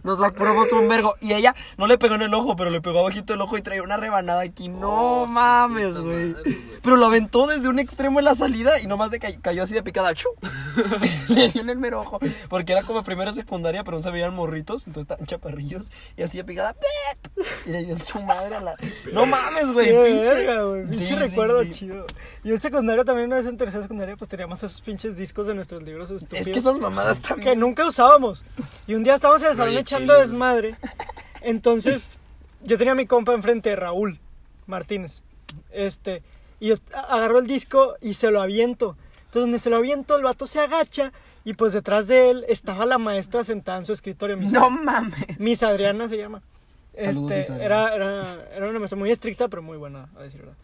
Nos la curamos un vergo. Y ella no le pegó en el ojo, pero le pegó abajito el ojo y traía una rebanada aquí. No Oh, mames, güey. Pero lo aventó desde un extremo en la salida y nomás de ca- cayó así de picada. ¡Chu! le dio en el mero ojo. Porque era como primera secundaria, pero no se veían morritos. Entonces estaban chaparrillos. Y así de picada. ¡pep! Y le dio en su madre a la. No mames, güey. Pinche. Pinche Sí, recuerdo sí. chido. Y en secundaria también, una vez en tercera secundaria, pues teníamos esos pinches discos de nuestros libros estúpidos. Es que esas mamadas que también. nunca usábamos. Y un día estábamos en el salón echando desmadre. Entonces, yo tenía a mi compa enfrente, Raúl Martínez. Este, y yo agarro el disco y se lo aviento. Entonces, donde se lo aviento, el vato se agacha Y pues detrás de él estaba la maestra sentada en su escritorio. Miss, No mames. Miss Adriana se llama. Saludos, Este, Miss Adriana. era, era, era una maestra muy estricta, pero muy buena, a decir verdad.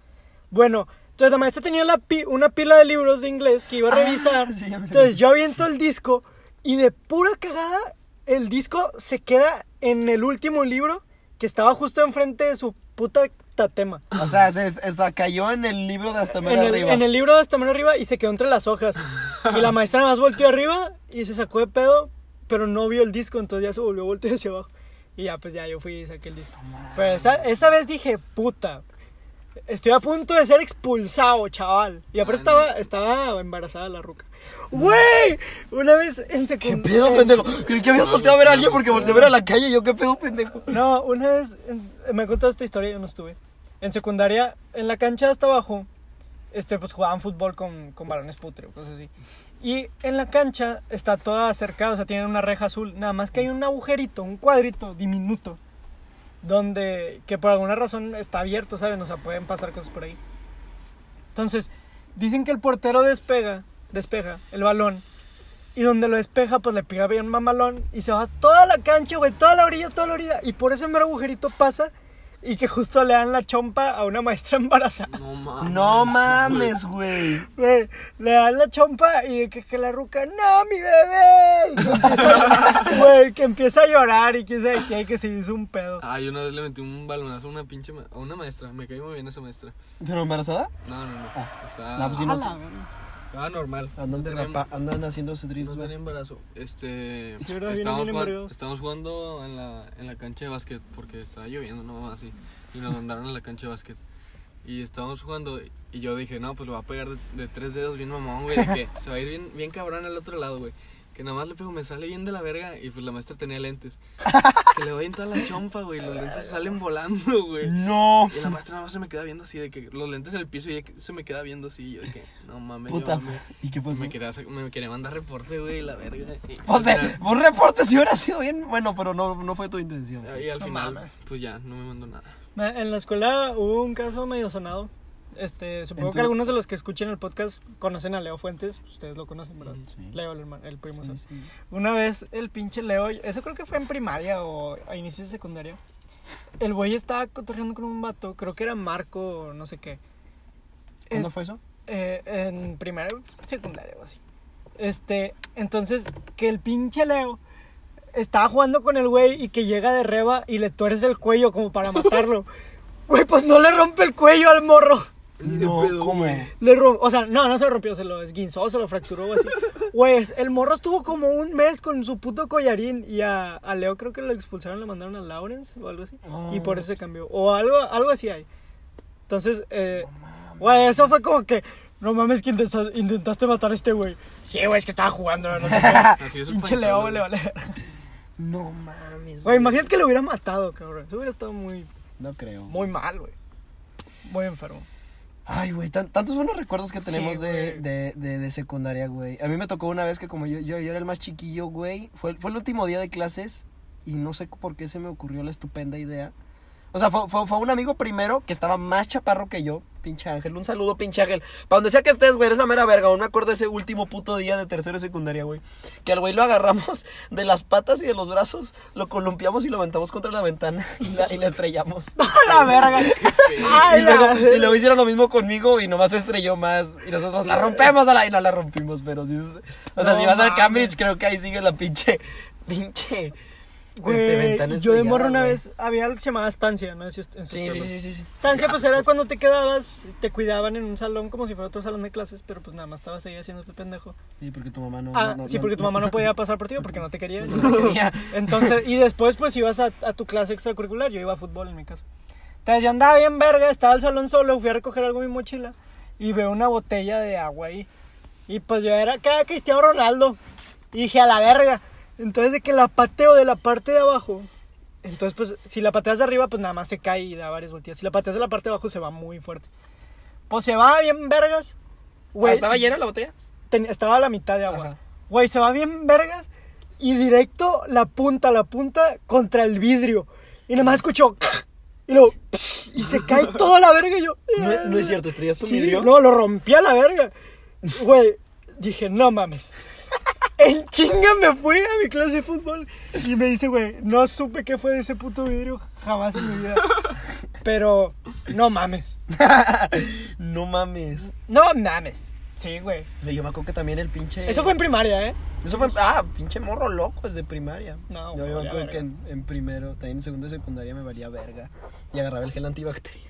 Bueno, entonces la maestra tenía la pi- una pila de libros de inglés que iba a Ah, revisar. sí, ya me entonces yo aviento el disco y de pura cagada el disco se queda en el último libro que estaba justo enfrente de su puta tatema. O sea, se, se cayó en el libro de hasta En menos arriba. en el libro de hasta menos arriba y se quedó entre las hojas. Y la maestra nada más volteó arriba y se sacó de pedo, pero no vio el disco, entonces ya se volvió a voltear hacia abajo. Y ya, pues ya yo fui y saqué el disco. Pues esa, esa vez dije, puta, estoy a punto de ser expulsado, chaval. Y aparte estaba, estaba embarazada la ruca. ¡Güey! Una vez en ¿Qué secundaria... pedo, pendejo? Creí que habías volteado a ver a alguien porque volteé a ver a la calle. Yo, ¿qué pedo, pendejo? No, una vez en- me contado esta historia, yo no estuve. En secundaria, en la cancha hasta abajo, este, pues jugaban fútbol con, con balones futre o cosas así. Y en la cancha está toda cercada, o sea, tiene una reja azul. Nada más que hay un agujerito, un cuadrito diminuto, donde, que por alguna razón está abierto, ¿saben? O sea, pueden pasar cosas por ahí. Entonces, dicen que el portero despega, despeja el balón. Y donde lo despeja, pues le pega bien mamalón. Y se va toda la cancha, güey, toda la orilla, toda la orilla. Y por ese mero agujerito pasa. Y que justo le dan la chompa a una maestra embarazada. No mames. No mames, güey. Güey, le dan la chompa y que, que la ruca, no, mi bebé. Y que empieza, güey, que empieza a llorar y quién sabe qué, que se hizo un pedo. Ay, una vez le metí un balonazo a una pinche ma- a una maestra. Me cayó muy bien esa maestra. ¿Pero embarazada? No, no, no. Ah. Estaba, No, pues sí, no estaba normal. Andan, de rapa- andan haciendo su No güey. embarazo. Este. Sí, ¿verdad? Viene estábamos, bien jugando, estábamos jugando en la, en la cancha de básquet porque estaba lloviendo, no así. Y nos mandaron a la cancha de básquet. Y estábamos jugando y yo dije, no, pues lo va a pegar de, de tres dedos bien mamón, güey. De que se va a ir bien, bien cabrón al otro lado, güey. Que nada más le pego, me sale bien de la verga. Y pues la maestra tenía lentes. Que le doy en toda la chompa, güey. Los lentes salen volando, güey. No. Y la maestra nada más se me queda viendo así, de que los lentes en el piso y se me queda viendo así. Yo de que, no mames, Puta. llévame. ¿Y qué pasó? Me quería, me quería mandar reporte, güey, la verga. Y, O sea, un reporte si hubiera sido bien bueno, pero no, no fue tu intención. y al No final, mames. pues ya, no me mandó nada. En la escuela hubo un caso medio sonado. Este, supongo ¿En que algunos de los que escuchen el podcast conocen a Leo Fuentes. Ustedes lo conocen, ¿verdad? Sí. Leo, el, hermano, el primo. Sí. Una vez el pinche Leo, eso creo que fue en primaria o a inicios de secundaria. El güey estaba cotorreando con un vato, creo que era Marco o no sé qué. ¿Cuándo Es- fue eso? eh, en primaria, secundaria o así. Este, entonces, que el pinche Leo estaba jugando con el güey y que llega de reba y le tuerce el cuello como para matarlo. Güey, pues no le rompe el cuello al morro. Ni de No, pedo, ¿cómo? Le rom- o sea, no, no se rompió, se lo esguinzó, se lo fracturó o así. Güey, el morro estuvo como un mes con su puto collarín y a, a Leo creo que lo expulsaron, le mandaron a Lawrence o algo así. y por eso se cambió. O algo, algo así hay. Entonces, eh, güey, eso fue como que, no mames que intenta- intentaste matar a este güey. Sí, güey, es que estaba jugando, no sé qué. Así es un Pinche Leo, güey. le vale. No mames. Güey, imagínate que lo hubiera matado, cabrón. Eso hubiera estado muy, No creo. muy mal, güey. Muy enfermo. Ay, güey, tan- tantos buenos recuerdos que Sí, tenemos de, de, de, de secundaria, güey. A mí me tocó una vez que como yo, yo, yo era el más chiquillo, güey, fue, fue el último día de clases y no sé por qué se me ocurrió la estupenda idea. O sea, fue, fue, fue un amigo primero que estaba más chaparro que yo, pinche Ángel. Un saludo, pinche Ángel. Para donde sea que estés, güey, eres la mera verga. Aún me acuerdo de ese último puto día de tercero de secundaria, güey. Que al güey lo agarramos de las patas y de los brazos, lo columpiamos y lo aventamos contra la ventana y la, y la estrellamos. ¡A la verga! Ay, y, luego, y luego hicieron lo mismo conmigo y nomás se estrelló más. Y nosotros la rompemos a la y no la rompimos, pero sí. O sea, No si vas al. Cambridge, creo que ahí sigue la pinche. Pinche. Güey, este, yo de morro una güey. vez había algo que se llamaba estancia, ¿no? Si- en Sí, sí, sí, sí, sí. Estancia, pues era cuando te quedabas, te cuidaban en un salón como si fuera otro salón de clases, pero pues nada más estabas ahí haciendo el pendejo. Sí, porque tu mamá no. Ah, no- no- sí, porque tu mamá no podía pasar por ti porque no te quería. no quería. Entonces, y después pues ibas a, a tu clase extracurricular, yo iba a fútbol en mi casa. Entonces yo andaba bien verga, estaba al salón solo, fui a recoger algo en mi mochila y veo una botella de agua ahí. Y pues yo era que era Cristiano Ronaldo. Y dije, a la verga. Entonces de que la pateo de la parte de abajo. Entonces pues si la pateas de arriba pues nada más se cae y da varias volteas. Si la pateas de la parte de abajo se va muy fuerte. Pues se va bien vergas. Ah, Güey, ¿Estaba llena la botella? ten- estaba a la mitad de agua. Ajá. Güey, se va bien vergas y directo la punta, la punta contra el vidrio. Y nada más escuchó y luego y se cae toda la verga y yo. No, es- no es cierto, estrellaste un Sí, vidrio. no, lo rompí a la verga. Güey, dije, no mames. En chinga me fui a mi clase de fútbol y me dice, güey, no supe qué fue de ese puto vidrio jamás en mi vida. Pero no mames. No mames. No mames. Sí, güey. Yo me acuerdo que también el pinche. Eso fue en primaria, ¿eh? Eso fue. Ah, pinche morro loco desde primaria. No, Yo, yo me acuerdo que en, en primero, también en segundo y secundaria me valía verga. Y agarraba el gel antibacterial.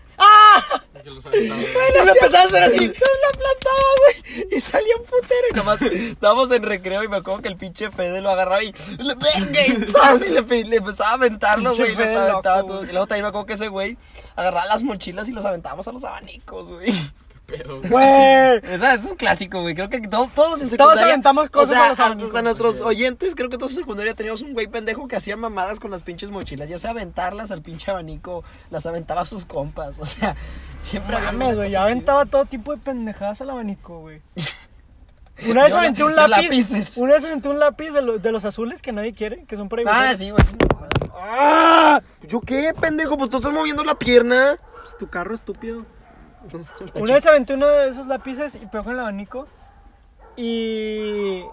Que los aventaba. Y me empezaba a hacer así. Lo aplastaba, güey. Y salía un putero. Y nomás estábamos en recreo y me acuerdo que el pinche Fede lo agarraba y. Y, le, pe- le empezaba a aventarlo, güey. y aventaba. Y luego también me acuerdo que ese güey agarraba las mochilas y los aventábamos a los abanicos, güey. Pedo. Güey. Es un clásico, güey. Creo que to- todos en secundaria. aventamos cosas O sea, hasta nuestros oyentes, creo que todos en secundaria teníamos un güey pendejo que hacía mamadas con las pinches mochilas. Ya sea aventarlas al pinche abanico, las aventaba a sus compas. O sea, siempre había una Mames, güey. así. aventaba todo tipo de pendejadas al abanico, güey. Una vez aventé un lápiz. lápices. Una vez aventé un lápiz de, los- de los azules que nadie quiere, que son para. Ah, sí, güey. ¡Ah! ¿Yo qué, pendejo? Pues tú estás moviendo la pierna. Tu carro estúpido. Una vez aventé uno de esos lápices y pegó con el abanico. Y.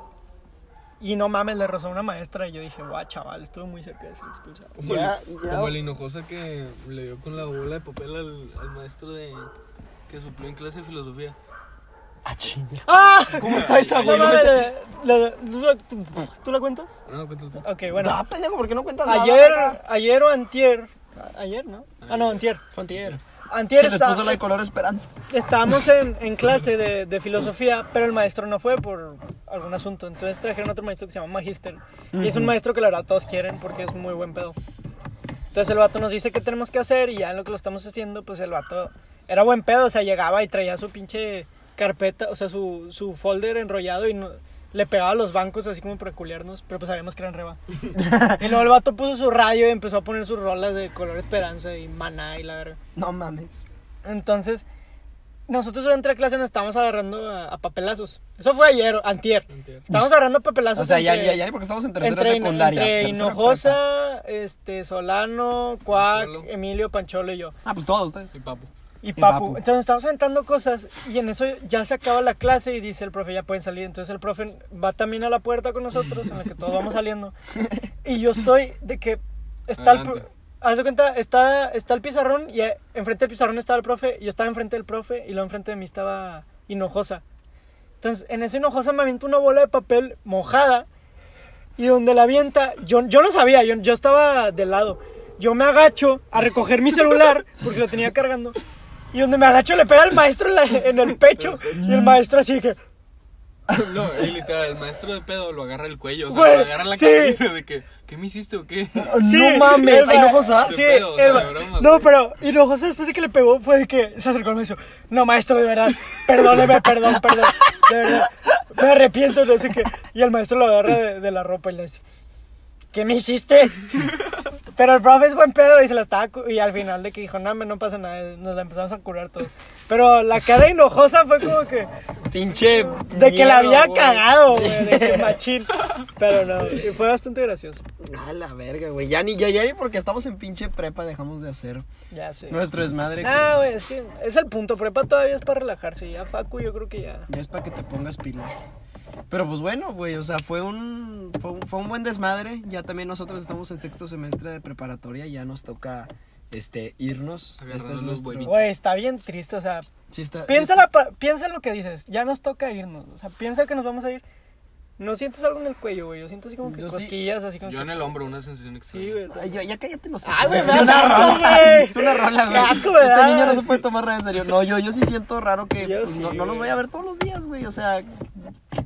Y no mames, le rozó a una maestra. Y yo dije, guau, chaval, estuve muy cerca de ser expulsado. Como, Ya, el, ya. como el hinojosa que le dio con la bola de papel al, al maestro de que suplió en clase de filosofía. Ah, chinga. ¡Ah! ¿Cómo está esa, No güey? No me mames, sé. le- le- ¿tú, la- tú- ¿Tú la cuentas? Ah, no, cuéntalo tú. Ok, bueno. No, pendejo, ¿por qué no cuentas nada? ayer, ayer o antier. Ayer, ¿no? Ah, no, antier. Fue antier. Les puso la de color esperanza. estábamos en, en clase de, de filosofía, pero el maestro no fue por algún asunto. Entonces trajeron otro maestro que se llama Magister. Y es un maestro que la verdad todos quieren porque es muy buen pedo. Entonces el vato nos dice qué tenemos que hacer y ya en lo que lo estamos haciendo, pues el vato era buen pedo. O sea, llegaba y traía su pinche carpeta, o sea, su, su folder enrollado y no- le pegaba a los bancos así como para culiarnos, pero pues sabíamos que eran reba. y luego el vato puso su radio y empezó a poner sus rolas de color esperanza y maná y la verga. No mames. Entonces, nosotros durante la clase nos estábamos agarrando a, a papelazos. Eso fue ayer, antier. Antier. Estábamos agarrando a papelazos. O sea, ya, entre- ya, ya, porque estamos en tercera entre, secundaria. entre tercera. Hinojosa, este, Solano, Cuac. Emilio, Pancholo y yo. Ah, pues todos ustedes. Sí, papo. Y Y Papu. Entonces estábamos aventando cosas y en eso ya se acaba la clase y dice el profe, ya pueden salir. Entonces el profe va también a la puerta con nosotros, en la que todos vamos saliendo. Y yo estoy de que está el... Adelante. Haz de cuenta, está, está el pizarrón y eh, enfrente del pizarrón estaba el profe, y yo estaba enfrente del profe y luego enfrente de mí estaba Hinojosa. Entonces en ese Hinojosa me avienta una bola de papel mojada y donde la avienta, yo, yo no sabía, yo, yo estaba de lado. Yo me agacho a recoger mi celular porque lo tenía cargando. Y donde me agacho le pega al maestro en, la- en el pecho. Y el maestro así que... No, y literal, el maestro de pedo lo agarra el cuello, o sea, Güey, lo agarra la sí. camisa de que, ¿qué me hiciste o qué? Sí, no mames. ¿Hay Hinojosa? Sí, De pedo, o sea, el ma- de broma, no, güey. pero Hinojosa después de que le pegó fue de que se acercó y me dijo, no maestro, de verdad, perdóneme, perdón, perdón, de verdad, me arrepiento, no sé qué. Y el maestro lo agarra de, de la ropa y le dice, ¿qué me hiciste? Pero el profe es buen pedo y se la estaba y al final de que dijo, no, hombre, no pasa nada, nos la empezamos a curar todos. Pero la cara de Hinojosa fue como que Pinche. de que la había cagado, güey, de que machín. Pero no, y fue bastante gracioso. A la verga, güey. Ya ni, ya, ya ni porque estamos en pinche prepa dejamos de hacer Ya sé. nuestro desmadre. Ah, güey, es que es el punto. Prepa todavía es para relajarse. Ya Facu, yo creo que ya. Ya es para que te pongas pilas. Pero pues bueno, güey, o sea, fue un, fue un fue un buen desmadre. Ya también nosotros estamos en sexto semestre de preparatoria, ya nos toca este irnos. Este es nuestro. Güey, está bien triste. O sea, Sí está- piensa, sí la pa- piensa en lo que dices. Ya nos toca irnos. O sea, piensa que nos vamos a ir. ¿No sientes algo en el cuello, güey? Yo siento así como que Yo sí. cosquillas, así como Yo que... en el hombro, una sensación extraña. Sí, güey. Ay, ya, ya cállate los Ay, güey, me Es das una asco, rola, güey. Es una rola, güey. asco, ¿verdad? Este niño no se puede Sí. tomar nada en serio. No, yo, yo sí siento raro que Yo pues, sí, no, no los güey. voy a ver todos los días, güey. O sea,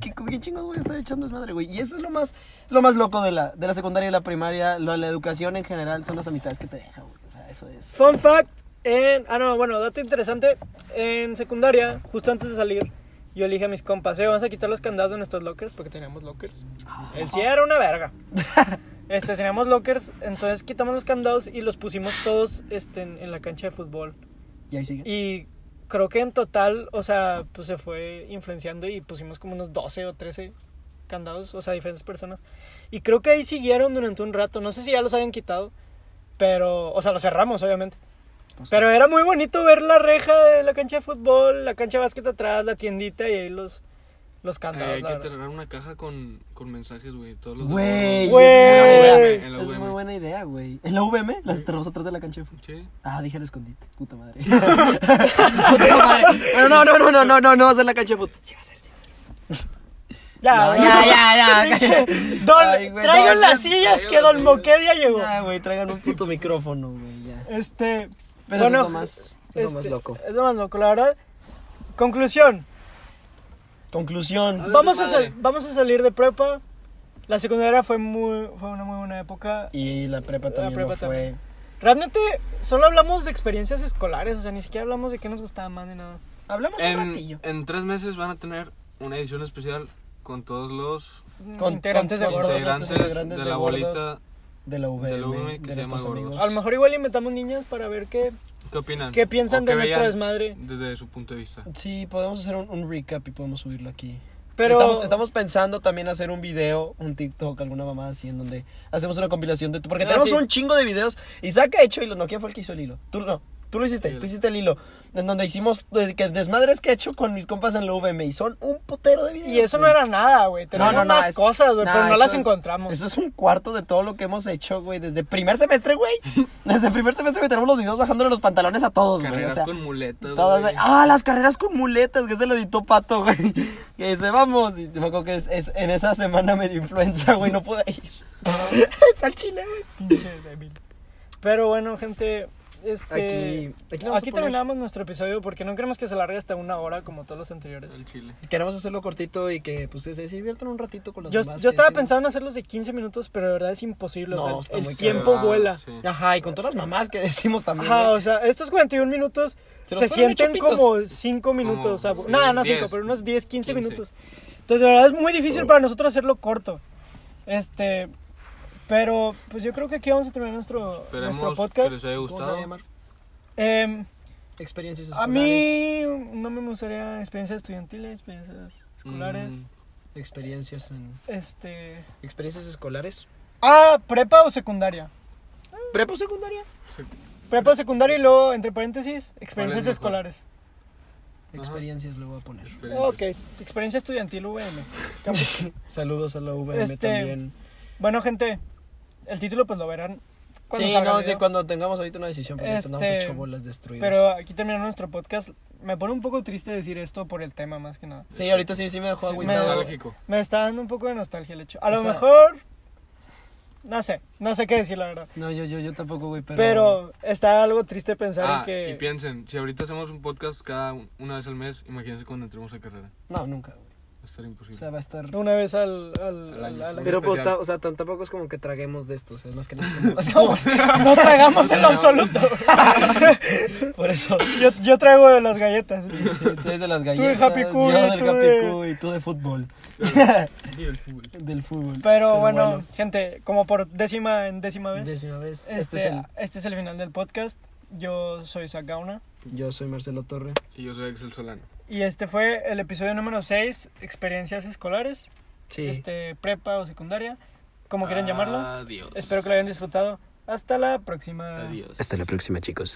¿qué, qué, qué chingados voy a estar echando desmadre, güey? Y eso es lo más, lo más loco de la, de la secundaria y la primaria. Lo de la educación en general son las amistades que te deja, güey. O sea, eso es. Fun fact. En... Ah, no, bueno, dato interesante. En secundaria, justo antes de salir, yo le dije a mis compas, eh, vamos a quitar los candados de nuestros lockers porque teníamos lockers. El sí era una verga. Este, teníamos lockers, entonces quitamos los candados y los pusimos todos este, en, en la cancha de fútbol. Y ahí sigue. Y creo que en total, o sea, pues se fue influenciando y pusimos como unos 12 o 13 candados, o sea, diferentes personas. Y creo que ahí siguieron durante un rato, no sé si ya los habían quitado, pero, o sea, los cerramos, obviamente. Pues, Pero era muy bonito ver la reja de la cancha de fútbol, la cancha de básquet atrás, la tiendita y ahí los, los Eh, candados. hay que tener una caja con, con mensajes, güey. Todos los Güey, Güey. es muy buena idea, güey. ¿En la UVM? Las tenemos atrás de la cancha de fútbol. Sí. Ah, dije el escondite. Puta madre. Puta madre. Pero no, no, no, no, no, no, no va a ser la cancha de fútbol. Sí va a ser, sí va a ser. Ya, No, ya, ya, ya, ya. Don, Ay, güey, traigan no, las sillas que Don. Moquedia llegó. Ya, güey, traigan un puto micrófono, güey, ya. Este, Pero bueno, eso es lo más, es lo más este, loco. Es lo más loco, la verdad. Conclusión, Conclusión. vamos a, sal- vamos a salir de prepa. La secundaria fue muy fue una muy buena época. Y la prepa también prepa lo fue. también. Realmente solo hablamos de experiencias escolares, o sea, ni siquiera hablamos de qué nos gustaba más ni nada. Hablamos un En, ratillo. en tres meses van a tener una edición especial con todos los Con- integrantes con de gordos. integrantes integrantes de de la gordos. bolita. De la UVM, de la UVM que de se llama amigos. A lo mejor igual inventamos niñas para ver qué, ¿Qué opinan? qué piensan de vean desmadre. Desde su punto de vista. Sí, podemos hacer un, un recap y podemos subirlo aquí. Pero Estamos, estamos pensando también hacer un video, un TikTok, alguna mamá así, en donde hacemos una compilación de... Porque Ah, tenemos sí. un chingo de videos. Isaac ha hecho hilo, ¿no? ¿Quién fue el que hizo el hilo? Tú no. Tú lo hiciste, Sí. tú hiciste el hilo. En donde hicimos desmadres que he hecho con mis compas en la UVM. Y son un putero de videos. y eso no era nada, güey. Tenemos no, no, más es- cosas, güey, pero no las es- encontramos. Eso es un cuarto de todo lo que hemos hecho, güey. Desde primer semestre, güey. Desde primer semestre, güey, tenemos los videos bajándole los pantalones a todos, güey. Carreras O sea, con muletas. Todas, güey. Ah, las carreras con muletas, que se lo editó Pato, güey. Que dice, vamos. Y me acuerdo que es, es- en esa semana me dio influenza, güey, no pude ir. es al chile, güey. Pinche débil. Pero bueno, gente, este Aquí- aquí, terminamos nuestro episodio porque no queremos que se largue hasta una hora como todos los anteriores. El chile. Queremos hacerlo cortito y que pues se, se diviertan un ratito con los Yo, demás. yo estaba pensando en hacerlos de 15 minutos, pero de verdad es imposible. No, o está sea, muy el tiempo vuela. sí. Ajá, y con todas las mamás que decimos también. Ajá, o sea, estos 41 minutos Se sienten como 5 minutos. o sea, sí, nada, no 5, 10, pero unos 10, 15, 15. minutos. Entonces, de verdad es muy difícil para nosotros hacerlo corto. Este, pero pues yo creo que aquí vamos a terminar nuestro, Esperemos nuestro que podcast. les haya ¿Cómo se a gustado. llamar? Em, Experiencias a escolares. mí no me gustaría experiencias estudiantiles, experiencias escolares. Mm, Experiencias en... Este. Experiencias escolares. Ah, prepa o secundaria. Prepa o secundaria. se- Prepa o secundaria y luego, entre paréntesis, experiencias escolares. Ajá. Experiencias lo voy a poner. Ok, experiencia estudiantil, VM. Saludos a la UVM Este, también. bueno, gente, el título pues lo verán cuando Sí, salga no, video. cuando tengamos ahorita una decisión, porque Este, estamos hecho bolas destruidas. Pero aquí termina nuestro podcast. Me pone un poco triste decir esto por el tema, más que nada. Sí, ahorita sí, sí me dejó Me- agüitado. Nostálgico. Me está dando un poco de nostalgia el hecho. A O lo sea- mejor. No sé, no sé qué decir, la verdad. No, yo, yo, yo tampoco, güey, pero... Pero, está algo triste pensar Ah, en que. y piensen, si ahorita hacemos un podcast cada un- una vez al mes, imagínense cuando entremos a carrera. No, nunca, güey. Va a estar O imposible. sea, va a estar... Una vez al, al, Al año. al- al- Pero pues, o sea, tan- tampoco es como que traguemos de esto, o sea, es más que nada es como- no tragamos en lo absoluto. por eso. Yo, yo traigo de las galletas. Sí, tú eres de las de galletas, Happy Cuy, yo del tú Happy de- Cuy, tú de fútbol. Y el fútbol. Del fútbol. Pero, bueno, gente, como por décima en décima vez, Décima vez. este, Este, es el... este es el final del podcast. Yo soy Sagauna. Yo soy Marcelo Torre. Y yo soy Axel Solano. Y este fue el episodio número 6, experiencias escolares, Sí. este prepa o secundaria, como quieran llamarlo. Adiós. Espero que lo hayan disfrutado. Hasta la próxima. Adiós. Hasta la próxima, chicos.